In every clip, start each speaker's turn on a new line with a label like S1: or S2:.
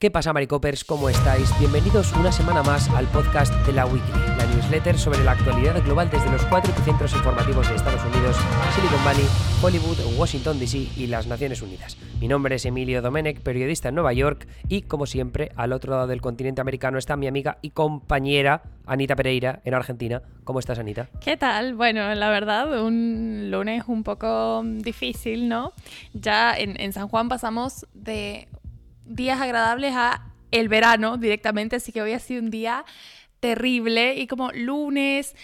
S1: ¿Qué pasa, Maricopers? ¿Cómo estáis? Bienvenidos una semana más al podcast de la Weekly, la newsletter sobre la actualidad global desde los cuatro epicentros informativos de Estados Unidos, Silicon Valley, Hollywood, Washington DC y las Naciones Unidas. Mi nombre es Emilio Domenech, periodista en Nueva York, y como siempre, al otro lado del continente americano está mi amiga y compañera Anita Pereira en Argentina. ¿Cómo estás, Anita?
S2: ¿Qué tal? Bueno, la verdad, un lunes un poco difícil, ¿no? Ya en San Juan pasamos de días agradables a el verano directamente, así que hoy ha sido un día terrible y como lunes,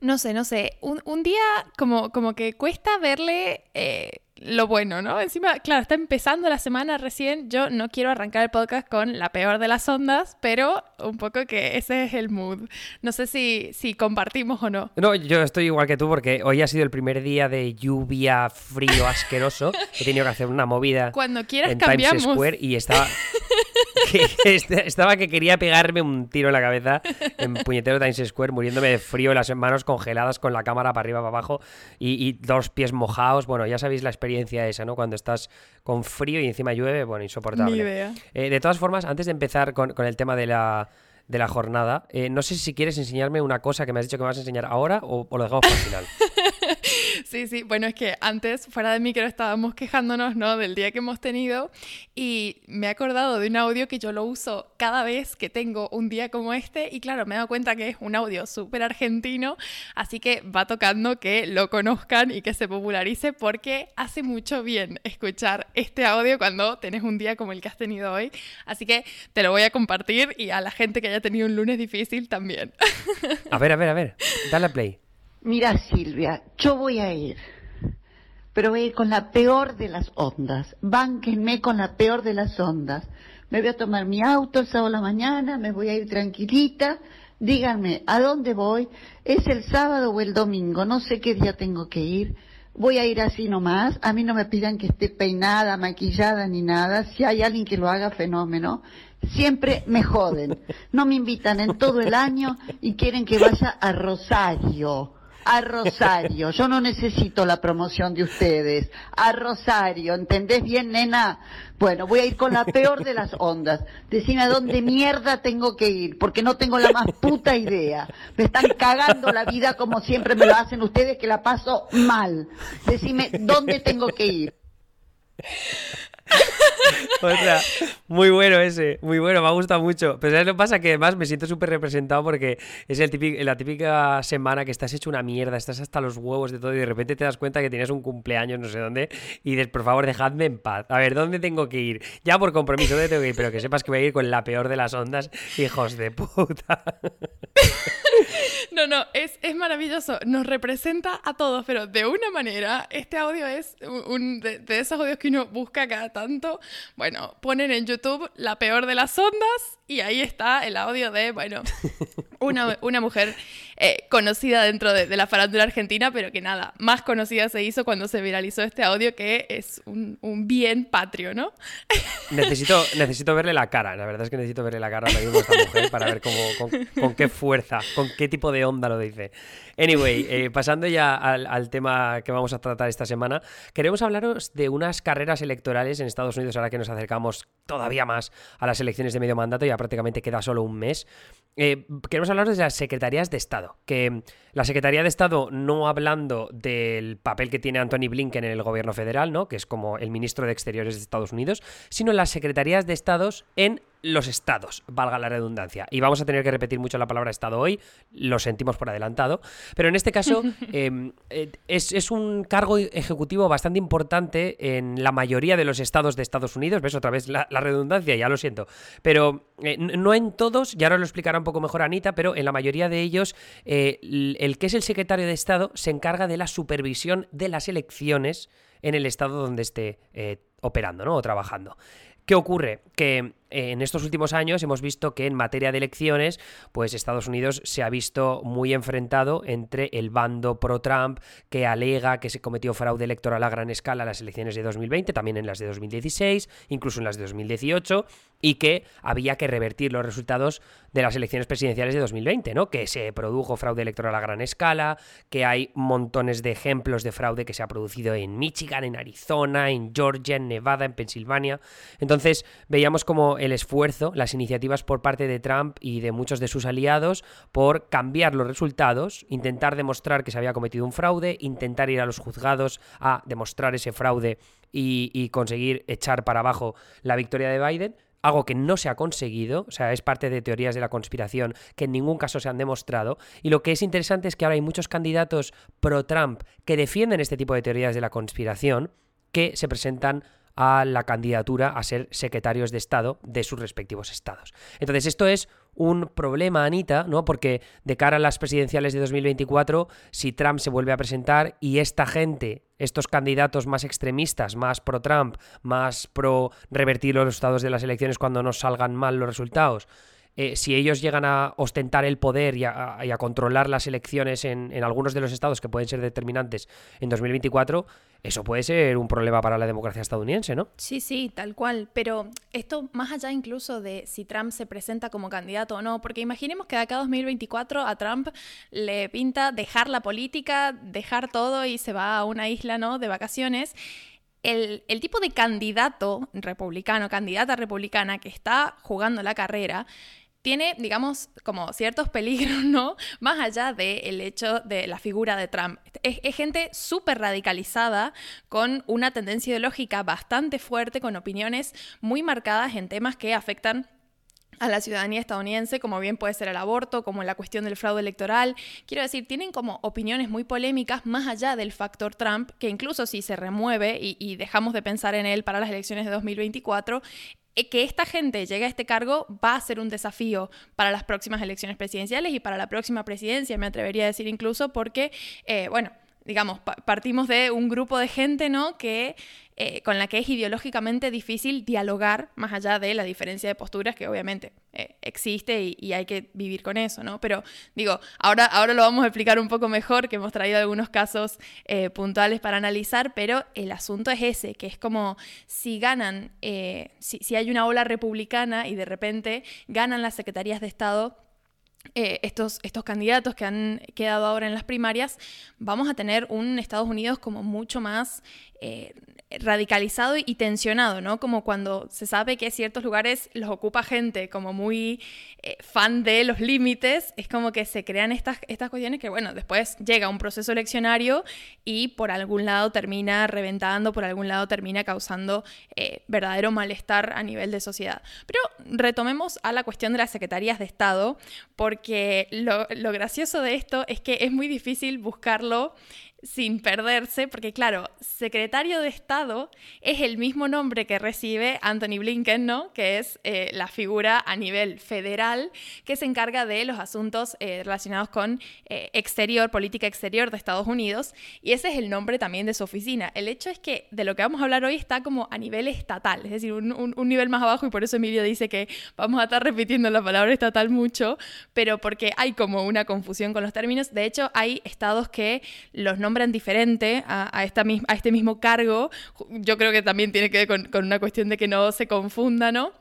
S2: no sé, no sé, un, un día como, como que cuesta verle eh, lo bueno, ¿no? Encima, claro, está empezando la semana recién. Yo no quiero arrancar el podcast con la peor de las ondas, pero un poco que ese es el mood. No sé si, si compartimos o no.
S1: No, yo estoy igual que tú porque hoy ha sido el primer día de lluvia, frío, asqueroso. He tenido que hacer una movida
S2: Cuando quieras
S1: en
S2: cambiamos.
S1: Times Square y estaba... que este- estaba que quería pegarme un tiro en la cabeza en puñetero Times Square, muriéndome de frío, las manos congeladas con la cámara para arriba, para abajo y, y dos pies mojados. Bueno, ya sabéis la experiencia esa, ¿no? Cuando estás con frío y encima llueve, bueno, insoportable.
S2: Ni idea.
S1: Eh, de todas formas, antes de empezar con, con el tema de la, de la jornada, eh, no sé si quieres enseñarme una cosa que me has dicho que me vas a enseñar ahora o, o lo dejamos para el final.
S2: Sí, sí, bueno, es que antes, fuera de micro, estábamos quejándonos, ¿no? Del día que hemos tenido y me he acordado de un audio que yo lo uso cada vez que tengo un día como este y claro, me he dado cuenta que es un audio súper argentino, así que va tocando que lo conozcan y que se popularice porque hace mucho bien escuchar este audio cuando tenés un día como el que has tenido hoy, así que te lo voy a compartir y a la gente que haya tenido un lunes difícil también.
S1: A ver, a ver, a ver. Dale a play.
S3: Mira, Silvia, yo voy a ir, pero voy a ir con la peor de las ondas. Bánquenme con la peor de las ondas. Me voy a tomar mi auto el sábado a la mañana, me voy a ir tranquilita. Díganme, ¿a dónde voy? ¿Es el sábado o el domingo? No sé qué día tengo que ir. Voy a ir así nomás. A mí no me pidan que esté peinada, maquillada ni nada. Si hay alguien que lo haga, fenómeno. Siempre me joden. No me invitan en todo el año y quieren que vaya a Rosario. A Rosario. Yo no necesito la promoción de ustedes. A Rosario. ¿Entendés bien, nena? Bueno, voy a ir con la peor de las ondas. Decime a dónde mierda tengo que ir, porque no tengo la más puta idea. Me están cagando la vida como siempre me lo hacen ustedes, que la paso mal. Decime dónde tengo que ir.
S1: O sea, muy bueno ese, muy bueno, me ha gustado mucho. Pero ¿sabes lo que pasa? Que además me siento súper representado porque es el típico, la típica semana que estás hecho una mierda, estás hasta los huevos de todo y de repente te das cuenta que tienes un cumpleaños no sé dónde y dices, por favor, dejadme en paz. A ver, ¿dónde tengo que ir? Ya por compromiso, ¿dónde tengo que ir? Pero que sepas que voy a ir con la peor de las ondas, hijos de puta.
S2: No, no, es, es maravilloso. Nos representa a todos, pero de una manera, este audio es un, de, de esos audios que uno busca cada tanto. Bueno, ponen en YouTube la peor de las ondas y ahí está el audio de, bueno, una, una mujer eh, conocida dentro de, de la farándula argentina, pero que nada, más conocida se hizo cuando se viralizó este audio, que es un, un bien patrio, ¿no?
S1: Necesito, necesito verle la cara, la verdad es que necesito verle la cara ahora mismo a esta mujer para ver cómo, con, con qué fuerza, con qué tipo de onda lo dice. Anyway, eh, pasando ya al, tema que vamos a tratar esta semana, queremos hablaros de unas carreras electorales en Estados Unidos ahora que nos acercamos todavía más a las elecciones de medio mandato, ya prácticamente queda solo un mes. Eh, queremos hablaros de las secretarías de Estado. Que la Secretaría de Estado, no hablando del papel que tiene Anthony Blinken en el gobierno federal, ¿no? Que es como el ministro de Exteriores de Estados Unidos, sino las secretarías de Estados en los estados, valga la redundancia. Y vamos a tener que repetir mucho la palabra Estado hoy, lo sentimos por adelantado, pero en este caso eh, eh, es, es, un cargo ejecutivo bastante importante en la mayoría de los estados de Estados Unidos, ves otra vez la, la redundancia, ya lo siento, pero eh, no en todos, ya ahora lo explicará un poco mejor Anita, pero en la mayoría de ellos eh, el que es el secretario de Estado se encarga de la supervisión de las elecciones en el estado donde esté operando ¿no? o trabajando. ¿Qué ocurre? Que en estos últimos años hemos visto que en materia de elecciones, pues Estados Unidos se ha visto muy enfrentado entre el bando pro-Trump que alega que se cometió fraude electoral a gran escala en las elecciones de 2020, también en las de 2016, incluso en las de 2018, y que había que revertir los resultados de las elecciones presidenciales de 2020, ¿no? Que se produjo fraude electoral a gran escala, que hay montones de ejemplos de fraude que se ha producido en Michigan, en Arizona, en Georgia, en Nevada, en Pensilvania. Entonces, veíamos como el esfuerzo, las iniciativas por parte de Trump y de muchos de sus aliados por cambiar los resultados, intentar demostrar que se había cometido un fraude, intentar ir a los juzgados a demostrar ese fraude y, conseguir echar para abajo la victoria de Biden algo que no se ha conseguido, o sea, es parte de teorías de la conspiración que en ningún caso se han demostrado. Y lo que es interesante es que ahora hay muchos candidatos pro-Trump que defienden este tipo de teorías de la conspiración que se presentan a la candidatura a ser secretarios de Estado de sus respectivos estados. Entonces, esto es un problema, Anita, ¿no? Porque de cara a las presidenciales de 2024, si Trump se vuelve a presentar y esta gente, estos candidatos más extremistas, más pro-Trump, más pro revertir los resultados de las elecciones cuando no salgan mal los resultados, eh, si ellos llegan a ostentar el poder y a, controlar las elecciones en, algunos de los estados que pueden ser determinantes en 2024, eso puede ser un problema para la democracia estadounidense, ¿no?
S2: Sí, sí, tal cual. Pero esto más allá incluso de si Trump se presenta como candidato o no, porque imaginemos que de acá a 2024 a Trump le pinta dejar la política, dejar todo y se va a una isla, ¿no? De vacaciones. El, el, tipo de candidato republicano, candidata republicana que está jugando la carrera, tiene, digamos, como ciertos peligros, ¿no? Más allá del hecho de la figura de Trump. Es, gente súper radicalizada, con una tendencia ideológica bastante fuerte, con opiniones muy marcadas en temas que afectan a la ciudadanía estadounidense, como bien puede ser el aborto, como la cuestión del fraude electoral. Quiero decir, tienen como opiniones muy polémicas más allá del factor Trump, que incluso si se remueve y, dejamos de pensar en él para las elecciones de 2024, eh, que esta gente llegue a este cargo va a ser un desafío para las próximas elecciones presidenciales y para la próxima presidencia, me atrevería a decir incluso, porque, eh, bueno, digamos, partimos de un grupo de gente, ¿no? Que eh, con la que es ideológicamente difícil dialogar más allá de la diferencia de posturas que obviamente eh, existe y, hay que vivir con eso, ¿no? Pero digo, ahora, ahora lo vamos a explicar un poco mejor, que hemos traído algunos casos eh, puntuales para analizar, pero el asunto es ese, que es como si ganan, si, si hay una ola republicana y de repente ganan las secretarías de Estado eh, estos, estos candidatos que han quedado ahora en las primarias, vamos a tener un Estados Unidos como mucho más eh, radicalizado y tensionado, ¿no? Como cuando se sabe que ciertos lugares los ocupa gente como muy eh, fan de los límites, es como que se crean estas, estas cuestiones que, bueno, después llega un proceso eleccionario y por algún lado termina reventando, por algún lado termina causando verdadero malestar a nivel de sociedad. Pero retomemos a la cuestión de las secretarías de Estado, porque lo, lo gracioso de esto es que es muy difícil buscarlo sin perderse, porque claro, secretario de Estado es el mismo nombre que recibe Anthony Blinken, ¿no? Que es eh, la figura a nivel federal que se encarga de los asuntos eh, relacionados con eh, exterior, política exterior de Estados Unidos, y ese es el nombre también de su oficina. El hecho es que de lo que vamos a hablar hoy está como a nivel estatal, es decir, un, un nivel más abajo, y por eso Emilio dice que vamos a estar repitiendo la palabra estatal mucho, pero porque hay como una confusión con los términos. De hecho, hay estados que los nombres nombran diferente a, este mismo cargo, yo creo que también tiene que ver con, con una cuestión de que no se confunda, ¿no?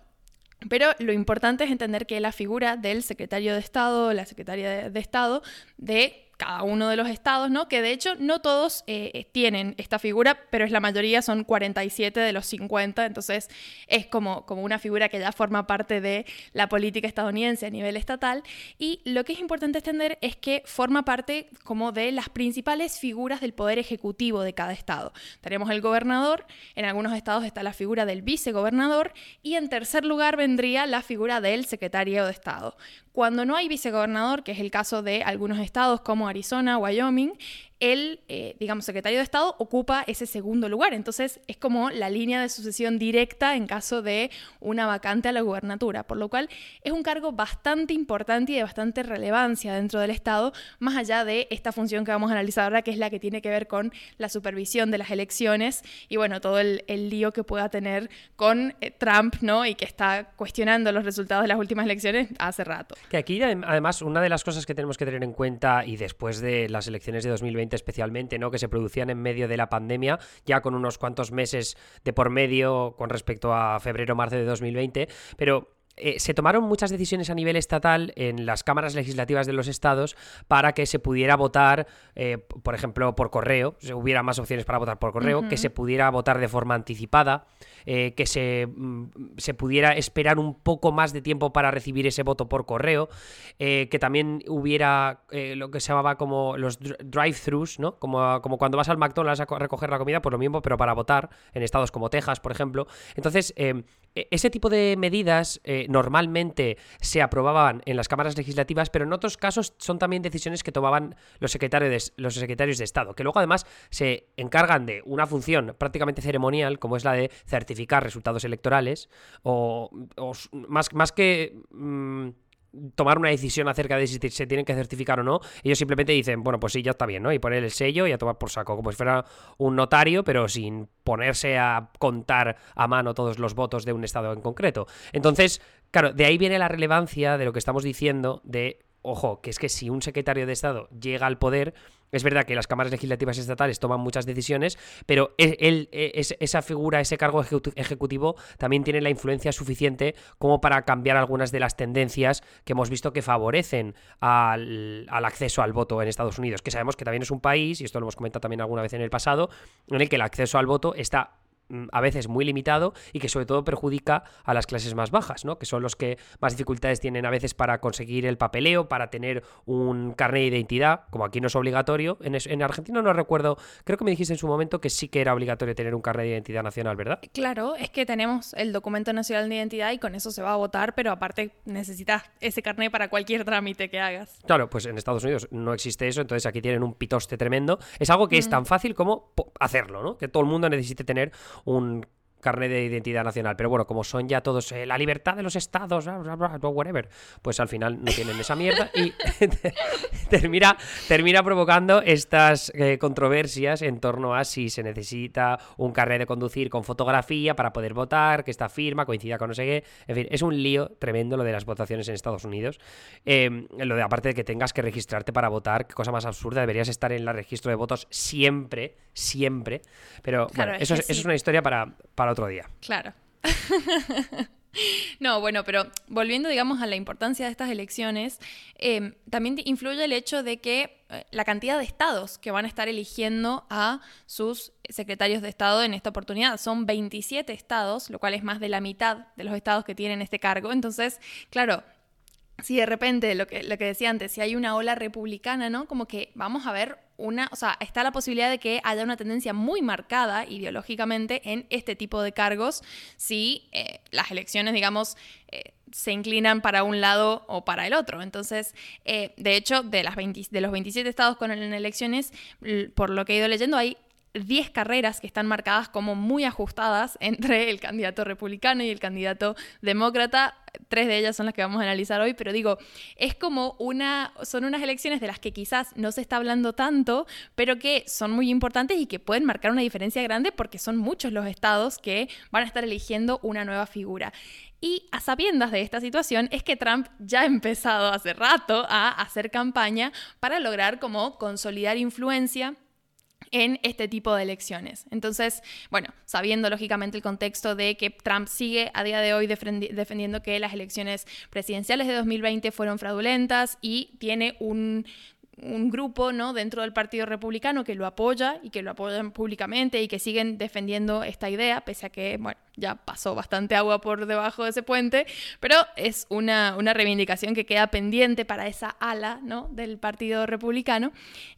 S2: Pero lo importante es entender que la figura del secretario de Estado, la secretaria de, Estado, de cada uno de los estados, ¿no? Que de hecho no todos eh, tienen esta figura, pero es la mayoría, son 47 de los 50, entonces es como, como una figura que ya forma parte de la política estadounidense a nivel estatal. Y lo que es importante entender es que forma parte como de las principales figuras del poder ejecutivo de cada estado. Tenemos el gobernador, en algunos estados está la figura del vicegobernador y en tercer lugar vendría la figura del secretario de Estado. Cuando no hay vicegobernador, que es el caso de algunos estados como Arizona, Wyoming, el, eh, digamos, secretario de Estado ocupa ese segundo lugar. Entonces es como la línea de sucesión directa en caso de una vacante a la gubernatura, por lo cual es un cargo bastante importante y de bastante relevancia dentro del Estado, más allá de esta función que vamos a analizar ahora, que es la que tiene que ver con la supervisión de las elecciones y bueno, todo el, lío que pueda tener con eh, Trump, ¿no? Y que está cuestionando los resultados de las últimas elecciones hace rato.
S1: Que aquí, además, una de las cosas que tenemos que tener en cuenta y después de las elecciones de 2020, 2020 especialmente, ¿no? Que se producían en medio de la pandemia, ya con unos cuantos meses de por medio con respecto a febrero-marzo de 2020, pero eh, se tomaron muchas decisiones a nivel estatal en las cámaras legislativas de los estados para que se pudiera votar, eh, por ejemplo, por correo, si hubiera más opciones para votar por correo, que se pudiera votar de forma anticipada, eh, que se, mm, se, pudiera esperar un poco más de tiempo para recibir ese voto por correo, que también hubiera lo que se llamaba como los drive-thrus, ¿no? Como, como cuando vas al McDonald's a recoger la comida, pues lo mismo, pero para votar, en estados como Texas, por ejemplo. Entonces, e-, ese tipo de medidas normalmente se aprobaban en las cámaras legislativas, pero en otros casos son también decisiones que tomaban los secretarios de, los secretarios de Estado, que luego además se encargan de una función prácticamente ceremonial, como es la de certificar resultados electorales, o, más, más que... Mm, tomar una decisión acerca de si se tienen que certificar o no. Ellos simplemente dicen, bueno, pues sí, ya está bien, ¿no? Y poner el sello y a tomar por saco, como si fuera un notario, pero sin ponerse a contar a mano todos los votos de un estado en concreto. Entonces, claro, de ahí viene la relevancia de lo que estamos diciendo de ojo, que es que si un secretario de Estado llega al poder, es verdad que las cámaras legislativas estatales toman muchas decisiones, pero e, él, e, esa figura, ese cargo ejecutivo, también tiene la influencia suficiente como para cambiar algunas de las tendencias que hemos visto que favorecen al, acceso al voto en Estados Unidos, que sabemos que también es un país, y esto lo hemos comentado también alguna vez en el pasado, en el que el acceso al voto está a veces muy limitado y que sobre todo perjudica a las clases más bajas, ¿no? Que son los que más dificultades tienen a veces para conseguir el papeleo, para tener un carnet de identidad, como aquí no es obligatorio. En, en Argentina no recuerdo, creo que me dijiste en su momento que sí que era obligatorio tener un carnet de identidad nacional, ¿verdad?
S2: Claro, es que tenemos el documento nacional de identidad y con eso se va a votar, pero aparte necesitas ese carnet para cualquier trámite que hagas.
S1: Claro, pues en Estados Unidos no existe eso, entonces aquí tienen un pitoste tremendo. Es algo que es tan fácil como hacerlo, ¿no? Que todo el mundo necesite tener un carnet de identidad nacional. Pero bueno, como son ya todos eh, la libertad de los estados, whatever, pues al final no tienen esa mierda y termina, termina provocando estas eh, controversias en torno a si se necesita un carnet de conducir con fotografía para poder votar, que esta firma coincida con no sé qué. En fin, es un lío tremendo lo de las votaciones en Estados Unidos. Em, lo de aparte de que tengas que registrarte para votar, qué cosa más absurda, deberías estar en el registro de votos siempre, siempre. Pero bueno, eso, es, eso es una historia para, para otro día.
S2: Claro. No, bueno, pero volviendo, digamos, a la importancia de estas elecciones, em, también influye el hecho de que eh, la cantidad de estados que van a estar eligiendo a sus secretarios de Estado en esta oportunidad son 27 estados, lo cual es más de la mitad de los estados que tienen este cargo. Entonces, claro, si de repente, lo que, lo que decía antes, si hay una ola republicana, ¿no? Como que vamos a ver una, o sea, está la posibilidad de que haya una tendencia muy marcada ideológicamente en este tipo de cargos si eh, las elecciones, digamos, eh, se inclinan para un lado o para el otro. Entonces, eh, de hecho, de, las de los 27 estados con elecciones, por lo que he ido leyendo, hay 10 carreras que están marcadas como muy ajustadas entre el candidato republicano y el candidato demócrata. Tres de ellas son las que vamos a analizar hoy, pero digo, es como una, son unas elecciones de las que quizás no se está hablando tanto, pero que son muy importantes y que pueden marcar una diferencia grande porque son muchos los estados que van a estar eligiendo una nueva figura. Y a sabiendas de esta situación es que Trump ya ha empezado hace rato a hacer campaña para lograr como consolidar influencia en este tipo de elecciones. Entonces, bueno, sabiendo lógicamente el contexto de que Trump sigue a día de hoy defendiendo que las elecciones presidenciales de 2020 fueron fraudulentas y tiene un un grupo ¿no? dentro del Partido Republicano que lo apoya y que lo apoyan públicamente y que siguen defendiendo esta idea, pese a que bueno, ya pasó bastante agua por debajo de ese puente, pero es una, reivindicación que queda pendiente para esa ala ¿no? del Partido Republicano.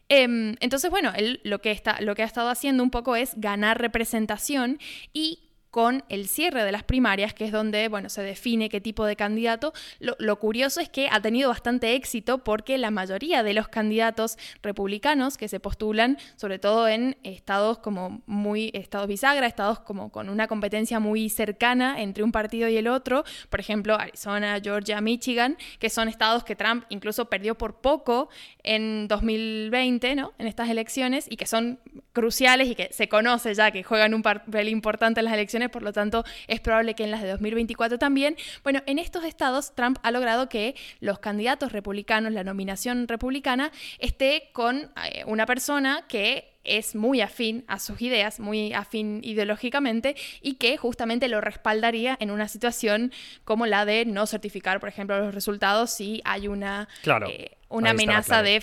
S2: Em, entonces, bueno, él lo que, está, lo que ha estado haciendo un poco es ganar representación y con el cierre de las primarias, que es donde bueno, se define qué tipo de candidato. Lo, curioso es que ha tenido bastante éxito porque la mayoría de los candidatos republicanos que se postulan, sobre todo en estados como muy, estados bisagra, estados como con una competencia muy cercana entre un partido y el otro, por ejemplo, Arizona, Georgia, Michigan, que son estados que Trump incluso perdió por poco en 2020, ¿no? En estas elecciones y que son cruciales y que se conoce ya que juegan un papel importante en las elecciones elecciones, por lo tanto es probable que en las de 2024 también. Bueno, en estos estados Trump ha logrado que los candidatos republicanos, la nominación republicana, esté con eh, una persona que es muy afín a sus ideas, muy afín ideológicamente y que justamente lo respaldaría en una situación como la de no certificar, por ejemplo, los resultados si hay una, eh, una amenaza de,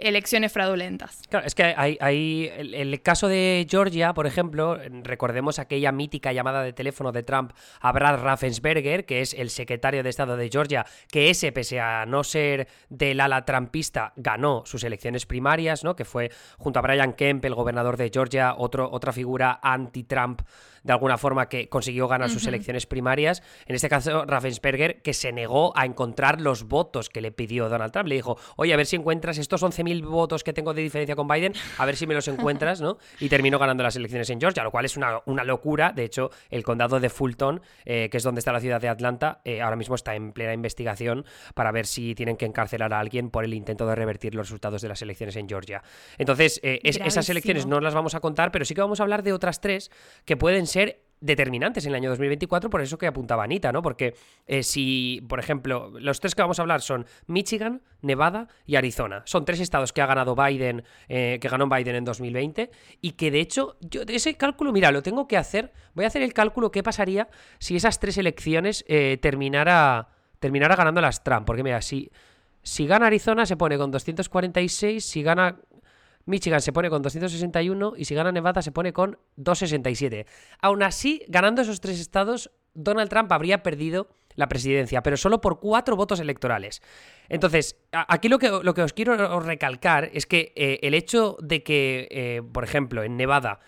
S2: elecciones fraudulentas.
S1: Claro, es que hay, el, caso de Georgia, por ejemplo, recordemos aquella mítica llamada de teléfono de Trump a Brad Raffensperger, que es el secretario de Estado de Georgia, que ese, pese a no ser del ala trumpista, ganó sus elecciones primarias, ¿no? Que fue junto a Brian Kemp, el gobernador de Georgia, otro, otra figura anti-Trump de alguna forma que consiguió ganar sus elecciones primarias. En este caso, Raffensperger, que se negó a encontrar los votos que le pidió Donald Trump. Le dijo, oye, a ver si encuentras estos 11.000 votos que tengo de diferencia con Biden, a ver si me los encuentras, ¿no? Y terminó ganando las elecciones en Georgia, lo cual es una, una locura. De hecho, el condado de Fulton, eh, que es donde está la ciudad de Atlanta, eh, ahora mismo está en plena investigación para ver si tienen que encarcelar a alguien por el intento de revertir los resultados de las elecciones en Georgia. Entonces, eh, esas elecciones no las vamos a contar, pero sí que vamos a hablar de otras tres que pueden ser determinantes en el año 2024, por eso que apuntaba Anita, ¿no? Porque eh, si, por ejemplo, los tres que vamos a hablar son Michigan, Nevada y Arizona. Son tres estados que ha ganado Biden, eh, que ganó Biden en 2020, y que de hecho, yo ese cálculo, mira, lo tengo que hacer. Voy a hacer el cálculo qué pasaría si esas tres elecciones eh, terminara, terminara ganando las Trump. Porque mira, si, si gana Arizona se pone con 246, si gana Michigan se pone con 261 y si gana Nevada se pone con 267. Aún así, ganando esos tres estados, Donald Trump habría perdido la presidencia, pero solo por cuatro votos electorales. Entonces, aquí lo que, lo que os quiero recalcar es que eh, el hecho de que, eh, por ejemplo, en Nevada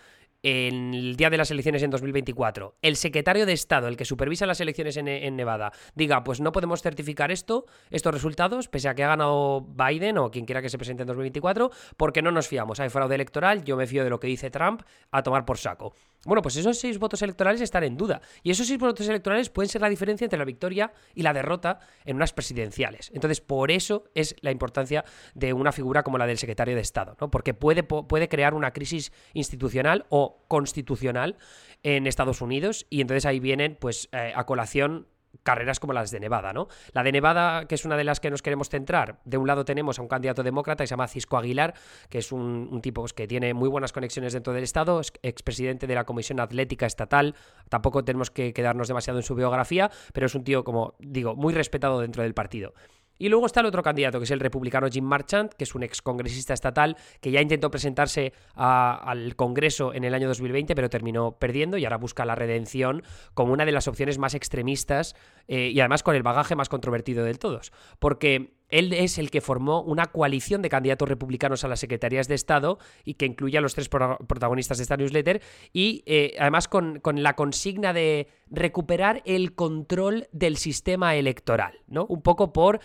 S1: en el día de las elecciones en 2024, el secretario de Estado, el que supervisa las elecciones en, Nevada, diga, pues no podemos certificar esto, estos resultados, pese a que ha ganado Biden o quien quiera que se presente en 2024, porque no nos fiamos. Hay fraude electoral, yo me fío de lo que dice Trump, a tomar por saco. Bueno, pues esos seis votos electorales están en duda. Y esos seis votos electorales pueden ser la diferencia entre la victoria y la derrota en unas presidenciales. Entonces, por eso es la importancia de una figura como la del secretario de Estado, ¿no? Porque puede, puede crear una crisis institucional o constitucional en Estados Unidos. Y entonces ahí vienen, pues, eh, a colación carreras como las de Nevada, ¿no? La de Nevada, que es una de las que nos queremos centrar, de un lado tenemos a un candidato demócrata que se llama Cisco Aguilar, que es un, tipo pues, que tiene muy buenas conexiones dentro del Estado, es expresidente de la Comisión Atlética Estatal, tampoco tenemos que quedarnos demasiado en su biografía, pero es un tío, como digo, muy respetado dentro del partido. Y luego está el otro candidato, que es el republicano Jim Marchant, que es un ex congresista estatal que ya intentó presentarse al Congreso en el año 2020, pero terminó perdiendo y ahora busca la redención como una de las opciones más extremistas eh, y además con el bagaje más controvertido de todos. Porque él es el que formó una coalición de candidatos republicanos a las secretarías de Estado y que incluye a los tres protagonistas de esta newsletter y eh, además con, con, la consigna de recuperar el control del sistema electoral, ¿no? Un poco por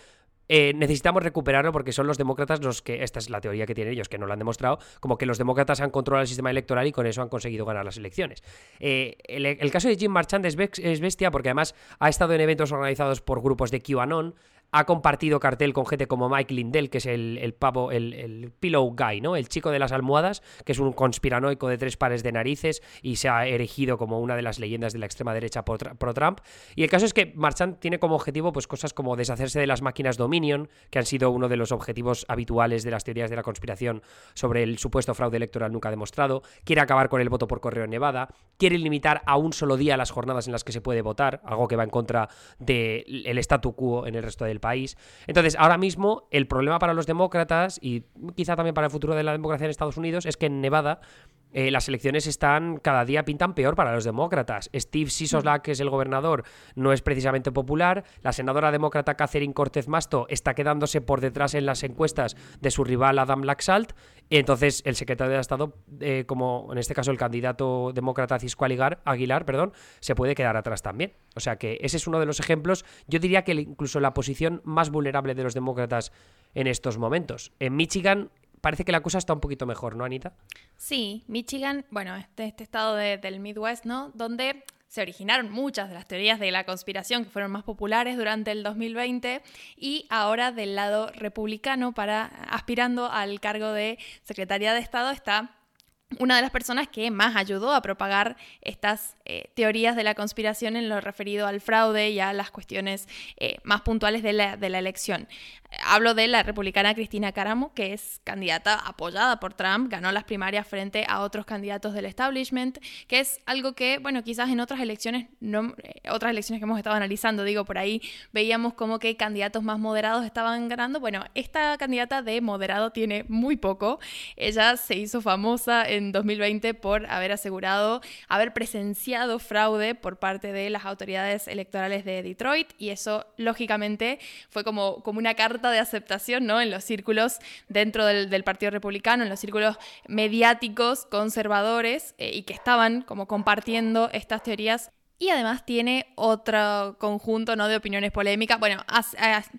S1: eh, necesitamos recuperarlo porque son los demócratas los que, esta es la teoría que tienen ellos, que no lo han demostrado, como que los demócratas han controlado el sistema electoral y con eso han conseguido ganar las elecciones. Eh, el, caso de Jim Marchand es, es bestia porque además ha estado en eventos organizados por grupos de QAnon, ha compartido cartel con gente como Mike Lindell, que es el, pavo, el, pillow guy, ¿no? El chico de las almohadas, que es un conspiranoico de tres pares de narices y se ha erigido como una de las leyendas de la extrema derecha pro-Trump. Y el caso es que Marchand tiene como objetivo pues cosas como deshacerse de las máquinas Dominion, que han sido uno de los objetivos habituales de las teorías de la conspiración sobre el supuesto fraude electoral nunca demostrado, quiere acabar con el voto por correo en Nevada, quiere limitar a un solo día las jornadas en las que se puede votar, algo que va en contra del statu quo en el resto del país. Entonces, ahora mismo el problema para los demócratas y quizá también para el futuro de la democracia en Estados Unidos es que en Nevada eh, las elecciones están cada día pintan peor para los demócratas. Steve Sisolak, que es el gobernador, no es precisamente popular. La senadora demócrata Catherine Cortez Masto está quedándose por detrás en las encuestas de su rival Adam Laxalt. Y entonces el secretario de Estado, eh, como en este caso el candidato demócrata Cisco Aguilar, Aguilar, perdón, se puede quedar atrás también. O sea que ese es uno de los ejemplos. Yo diría que incluso la posición más vulnerable de los demócratas en estos momentos. En Michigan parece que la cosa está un poquito mejor, ¿no, Anita?
S2: Sí, Michigan, bueno, este, este estado del Midwest, ¿no? Donde se originaron muchas de las teorías de la conspiración que fueron más populares durante el 2020 y ahora del lado republicano para aspirando al cargo de Secretaría de Estado está una de las personas que más ayudó a propagar estas eh, teorías de la conspiración en lo referido al fraude y a las cuestiones eh, más puntuales de la, de la elección. Hablo de la republicana Cristina Caramo, que es candidata apoyada por Trump, ganó las primarias frente a otros candidatos del establishment, que es algo que, bueno, quizás en otras elecciones, no, eh, otras elecciones que hemos estado analizando, digo, por ahí veíamos como que candidatos más moderados estaban ganando. Bueno, esta candidata de moderado tiene muy poco. Ella se hizo famosa en 2020 por haber asegurado haber presenciado fraude por parte de las autoridades electorales de Detroit y eso, lógicamente, fue como, como una carta de aceptación ¿no? en los círculos dentro del, Partido Republicano, en los círculos mediáticos conservadores eh, y que estaban como compartiendo estas teorías y además tiene otro conjunto ¿no? de opiniones polémicas. Bueno, ha,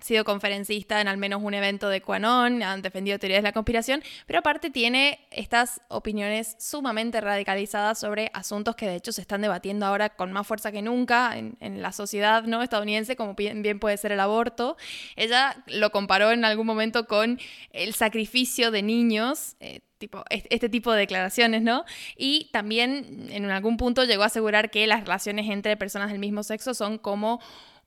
S2: sido conferencista en al menos un evento de Quanon, han defendido teorías de la conspiración, pero aparte tiene estas opiniones sumamente radicalizadas sobre asuntos que de hecho se están debatiendo ahora con más fuerza que nunca en, la sociedad ¿no? estadounidense, como bien, puede ser el aborto. Ella lo comparó en algún momento con el sacrificio de niños. Eh, este tipo de declaraciones, ¿no? Y también en algún punto llegó a asegurar que las relaciones entre personas del mismo sexo son como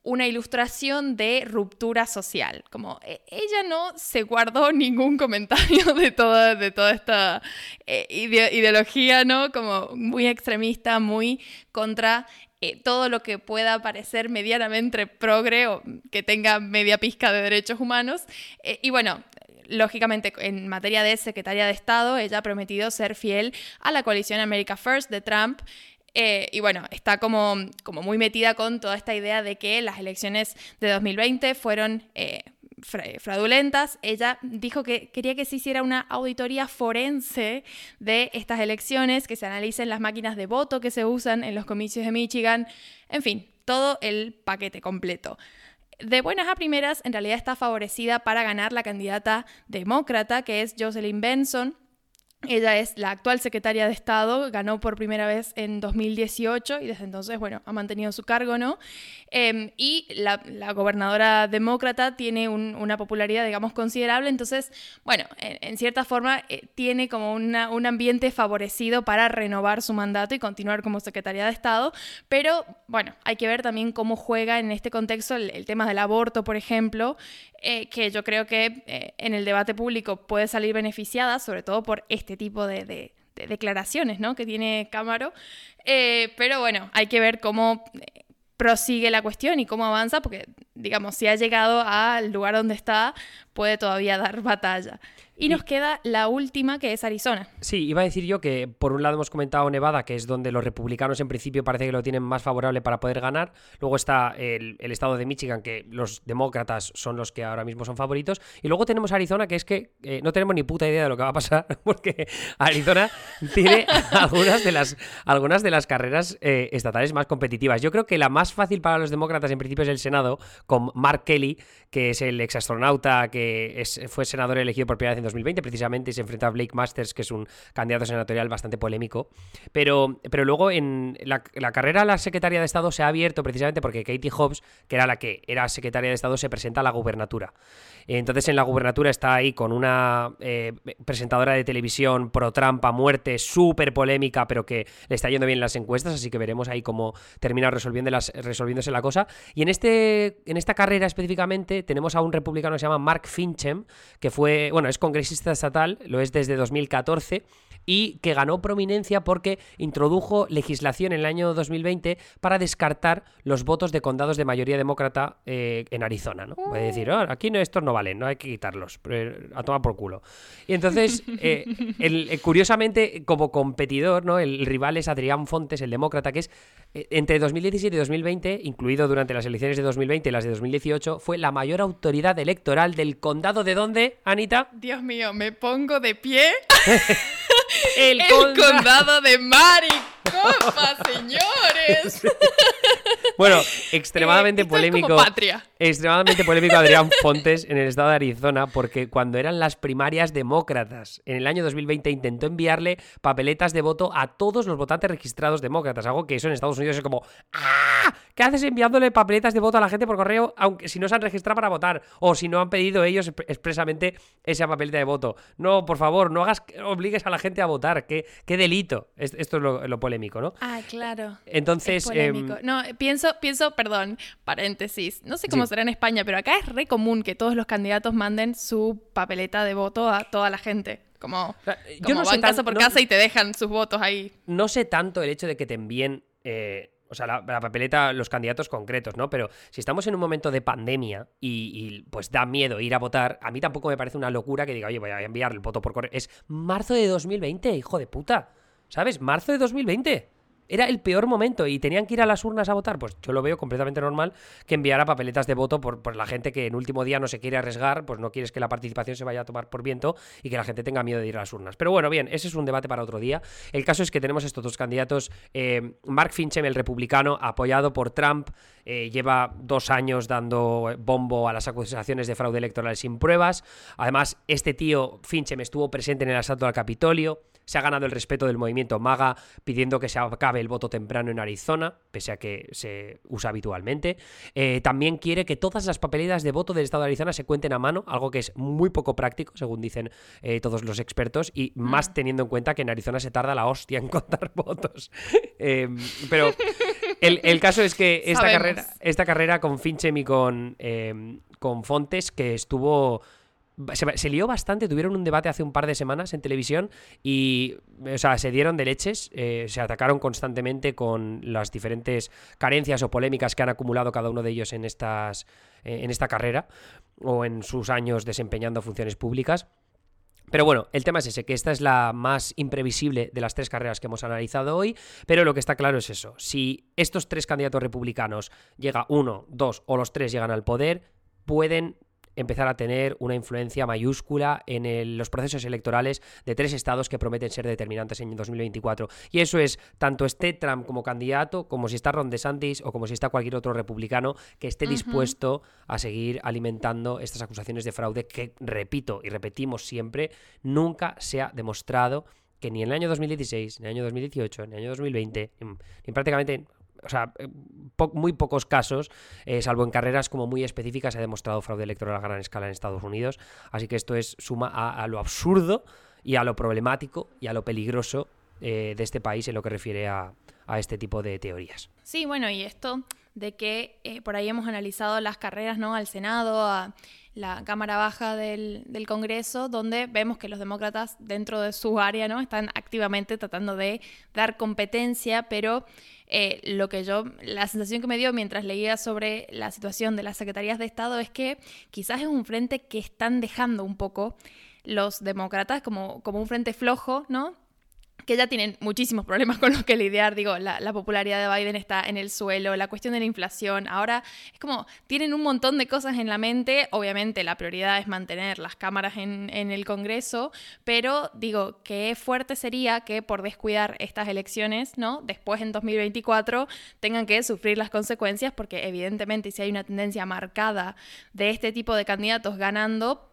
S2: una ilustración de ruptura social. Como e, ella no se guardó ningún comentario de toda, de toda esta eh, ideología, ¿no? Como muy extremista, muy contra eh, todo lo que pueda parecer medianamente progre o que tenga media pizca de derechos humanos. Eh, y bueno, lógicamente, en materia de secretaria de Estado, ella ha prometido ser fiel a la coalición America First de Trump. Eh, y bueno, está como, como muy metida con toda esta idea de que las elecciones de 2020 fueron eh, fraudulentas. Ella dijo que quería que se hiciera una auditoría forense de estas elecciones, que se analicen las máquinas de voto que se usan en los comicios de Michigan, en fin, todo el paquete completo de buenas a primeras, en realidad está favorecida para ganar la candidata demócrata, que es Jocelyn Benson, ella es la actual secretaria de Estado, ganó por primera vez en 2018 y desde entonces, bueno, ha mantenido su cargo, ¿no? Em, y la, gobernadora demócrata tiene una popularidad, digamos, considerable, entonces, bueno, en, cierta forma eh, tiene como un ambiente favorecido para renovar su mandato y continuar como secretaria de Estado, pero, bueno, hay que ver también cómo juega en este contexto el tema del aborto, por ejemplo, eh, que yo creo que eh, en el debate público puede salir beneficiada, sobre todo por este tipo de, declaraciones ¿no? que tiene Cámaro. Eh, pero bueno, hay que ver cómo prosigue la cuestión y cómo avanza, porque, digamos, si ha llegado al lugar donde está, puede todavía dar batalla. Y nos queda la última, que es Arizona.
S1: Sí, iba a decir yo que por un lado hemos comentado Nevada, que es donde los republicanos en principio parece que lo tienen más favorable para poder ganar. Luego está el, estado de Michigan, que los demócratas son los que ahora mismo son favoritos. Y luego tenemos Arizona, que es que eh, no tenemos ni puta idea de lo que va a pasar, porque Arizona tiene algunas de las, algunas de las carreras eh, estatales más competitivas. Yo creo que la más fácil para los demócratas en principio es el Senado, con Mark Kelly, que es el exastronauta que fue senador elegido por primera vez en 2020, precisamente se enfrenta a Blake Masters, que es un candidato senatorial bastante polémico. Pero, pero luego en la, carrera a la secretaria de Estado se ha abierto precisamente porque Katie Hobbs, que era la que era secretaria de Estado, se presenta a la gubernatura. Entonces en la gubernatura está ahí con una eh, presentadora de televisión pro trampa muerte, súper polémica, pero que le está yendo bien las encuestas, así que veremos ahí cómo termina resolviéndose la cosa. Y en, este, en esta carrera específicamente tenemos a un republicano que se llama Mark Finchem, que fue, bueno, es congresista estatal, lo es desde 2014 y que ganó prominencia porque introdujo legislación en el año 2020 para descartar los votos de condados de mayoría demócrata eh, en Arizona. ¿no? Puede decir, oh, aquí no, estos no valen, no hay que quitarlos, a tomar por culo. Y entonces, eh, eh, curiosamente, como competidor, ¿no? el, rival es Adrián Fontes, el demócrata, que es entre 2017 y 2020, incluido durante las elecciones de 2020 y las de 2018, fue la mayor autoridad electoral del condado de dónde, Anita?
S2: Dios mío, me pongo de pie. El, condado. de Mari copa, señores!
S1: Bueno, extremadamente
S2: Eh, esto es como
S1: polémico.
S2: patria.
S1: Extremadamente polémico Adrián Fontes en el estado de Arizona porque cuando eran las primarias demócratas en el año 2020 intentó enviarle papeletas de voto a todos los votantes registrados demócratas, algo que eso en Estados Unidos es como ¡Ah! ¿Qué haces enviándole papeletas de voto a la gente por correo aunque si no se han registrado para votar o si no han pedido ellos exp- expresamente esa papeleta de voto? No, por favor, no hagas obligues a la gente a votar, qué, qué delito. Es- Esto es lo, lo polémico, ¿no?
S2: Ah, claro.
S1: Entonces,
S2: es polémico.
S1: em,
S2: no, pienso, pienso, perdón, paréntesis. No sé cómo
S1: Sí.
S2: será en España, pero acá es re común que todos los candidatos manden su papeleta de voto a toda la gente. Como,
S1: sea, yo
S2: como
S1: no sé
S2: van
S1: tan-
S2: casa por
S1: no-
S2: casa y te dejan sus votos ahí.
S1: no sé tanto el hecho de que te envíen, eh, o sea, la, la papeleta, los candidatos concretos, ¿no? Pero si estamos en un momento de pandemia y, y, pues da miedo ir a votar, a mí tampoco me parece una locura que diga, oye, voy a enviar el voto por correo. Es marzo de 2020, hijo de puta. ¿Sabes? Marzo de 2020. Era el peor momento y tenían que ir a las urnas a votar. Pues yo lo veo completamente normal que enviara papeletas de voto por, la gente que en último día no se quiere arriesgar, pues no quieres que la participación se vaya a tomar por viento y que la gente tenga miedo de ir a las urnas. Pero bueno, bien, ese es un debate para otro día. El caso es que tenemos estos dos candidatos. eh, Mark Finchem, el republicano, apoyado por Trump, eh, lleva dos años dando bombo a las acusaciones de fraude electoral sin pruebas. Además, este tío, Finchem, estuvo presente en el asalto al Capitolio. Se ha ganado el respeto del movimiento MAGA pidiendo que se acabe el voto temprano en Arizona, pese a que se usa habitualmente. Eh, también quiere que todas las papeletas de voto del estado de Arizona se cuenten a mano, algo que es muy poco práctico, según dicen eh, todos los expertos, y más teniendo en cuenta que en Arizona se tarda la hostia en contar votos. Eh, pero el, el caso es que esta
S2: Sabemos.
S1: carrera, esta carrera con Finchem y con, eh, con Fontes, que estuvo se, lió bastante, tuvieron un debate hace un par de semanas en televisión y, o sea, se dieron de leches, eh, se atacaron constantemente con las diferentes carencias o polémicas que han acumulado cada uno de ellos en, estas, eh, en esta carrera o en sus años desempeñando funciones públicas. Pero bueno, el tema es ese, que esta es la más imprevisible de las tres carreras que hemos analizado hoy, pero lo que está claro es eso, si estos tres candidatos republicanos llega uno, dos o los tres llegan al poder, pueden empezar a tener una influencia mayúscula en el- los procesos electorales de tres estados que prometen ser determinantes en 2024. Y eso es tanto esté Trump como candidato, como si está Ron DeSantis o como si está cualquier otro republicano que esté dispuesto a seguir alimentando estas acusaciones de fraude que, repito y repetimos siempre, nunca se ha demostrado que ni en el año 2016, ni en el año 2018, ni en el año 2020, ni, ni prácticamente, o sea, eh, muy pocos casos, eh, salvo en carreras como muy específicas, se ha demostrado fraude electoral a gran escala en Estados Unidos. Así que esto es suma a, lo absurdo y a lo problemático y a lo peligroso eh, de este país en lo que refiere a, a este tipo de teorías.
S2: Sí, bueno, y esto de que por ahí hemos analizado las carreras ¿no? al Senado, a la Cámara Baja del, del Congreso, donde vemos que los demócratas dentro de su área ¿no? están activamente tratando de dar competencia, pero eh, lo que yo, la sensación que me dio mientras leía sobre la situación de las secretarías de Estado es que quizás es un frente que están dejando un poco los demócratas como, como un frente flojo, ¿no? Que ya tienen muchísimos problemas con los que lidiar. Digo, la, la, popularidad de Biden está en el suelo, la cuestión de la inflación. Ahora es como, tienen un montón de cosas en la mente. Obviamente la prioridad es mantener las cámaras en, en el Congreso, pero digo, qué fuerte sería que por descuidar estas elecciones, ¿no? Después en 2024 tengan que sufrir las consecuencias, porque evidentemente si hay una tendencia marcada de este tipo de candidatos ganando,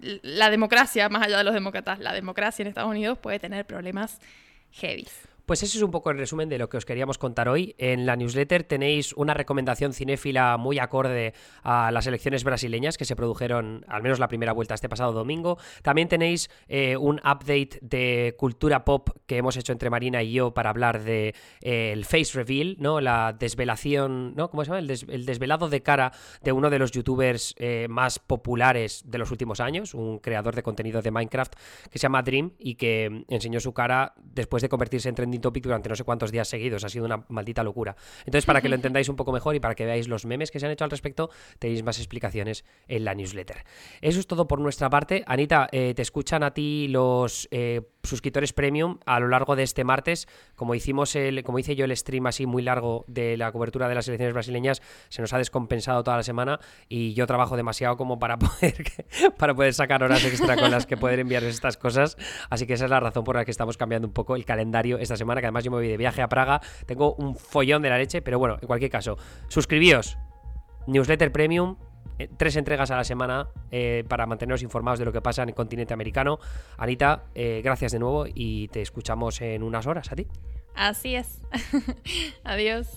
S2: la democracia, más allá de los demócratas, la democracia en Estados Unidos puede tener problemas heavy.
S1: Pues eso es un poco el resumen de lo que os queríamos contar hoy. En la newsletter tenéis una recomendación cinéfila muy acorde a las elecciones brasileñas que se produjeron, al menos la primera vuelta este pasado domingo. También tenéis eh, un update de cultura pop que hemos hecho entre Marina y yo para hablar de eh, el face reveal, ¿no? La desvelación, ¿no? ¿Cómo se llama? El, des el desvelado de cara de uno de los youtubers eh, más populares de los últimos años, un creador de contenido de Minecraft que se llama Dream y que enseñó su cara después de convertirse en trending topic durante no sé cuántos días seguidos. Ha sido una maldita locura. Entonces, para que lo entendáis un poco mejor y para que veáis los memes que se han hecho al respecto, tenéis más explicaciones en la newsletter. Eso es todo por nuestra parte. Anita, eh, te escuchan a ti los eh, suscriptores premium a lo largo de este martes. Como hicimos el, como hice yo el stream así muy largo de la cobertura de las elecciones brasileñas, se nos ha descompensado toda la semana y yo trabajo demasiado como para poder, para poder sacar horas extra con las que poder enviaros estas cosas. Así que esa es la razón por la que estamos cambiando un poco el calendario esta semana que además yo me voy de viaje a Praga. Tengo un follón de la leche, pero bueno, en cualquier caso, suscribíos. Newsletter Premium, eh, tres entregas a la semana eh, para manteneros informados de lo que pasa en el continente americano. Anita, eh, gracias de nuevo y te escuchamos en unas horas a ti.
S2: Así es. Adiós.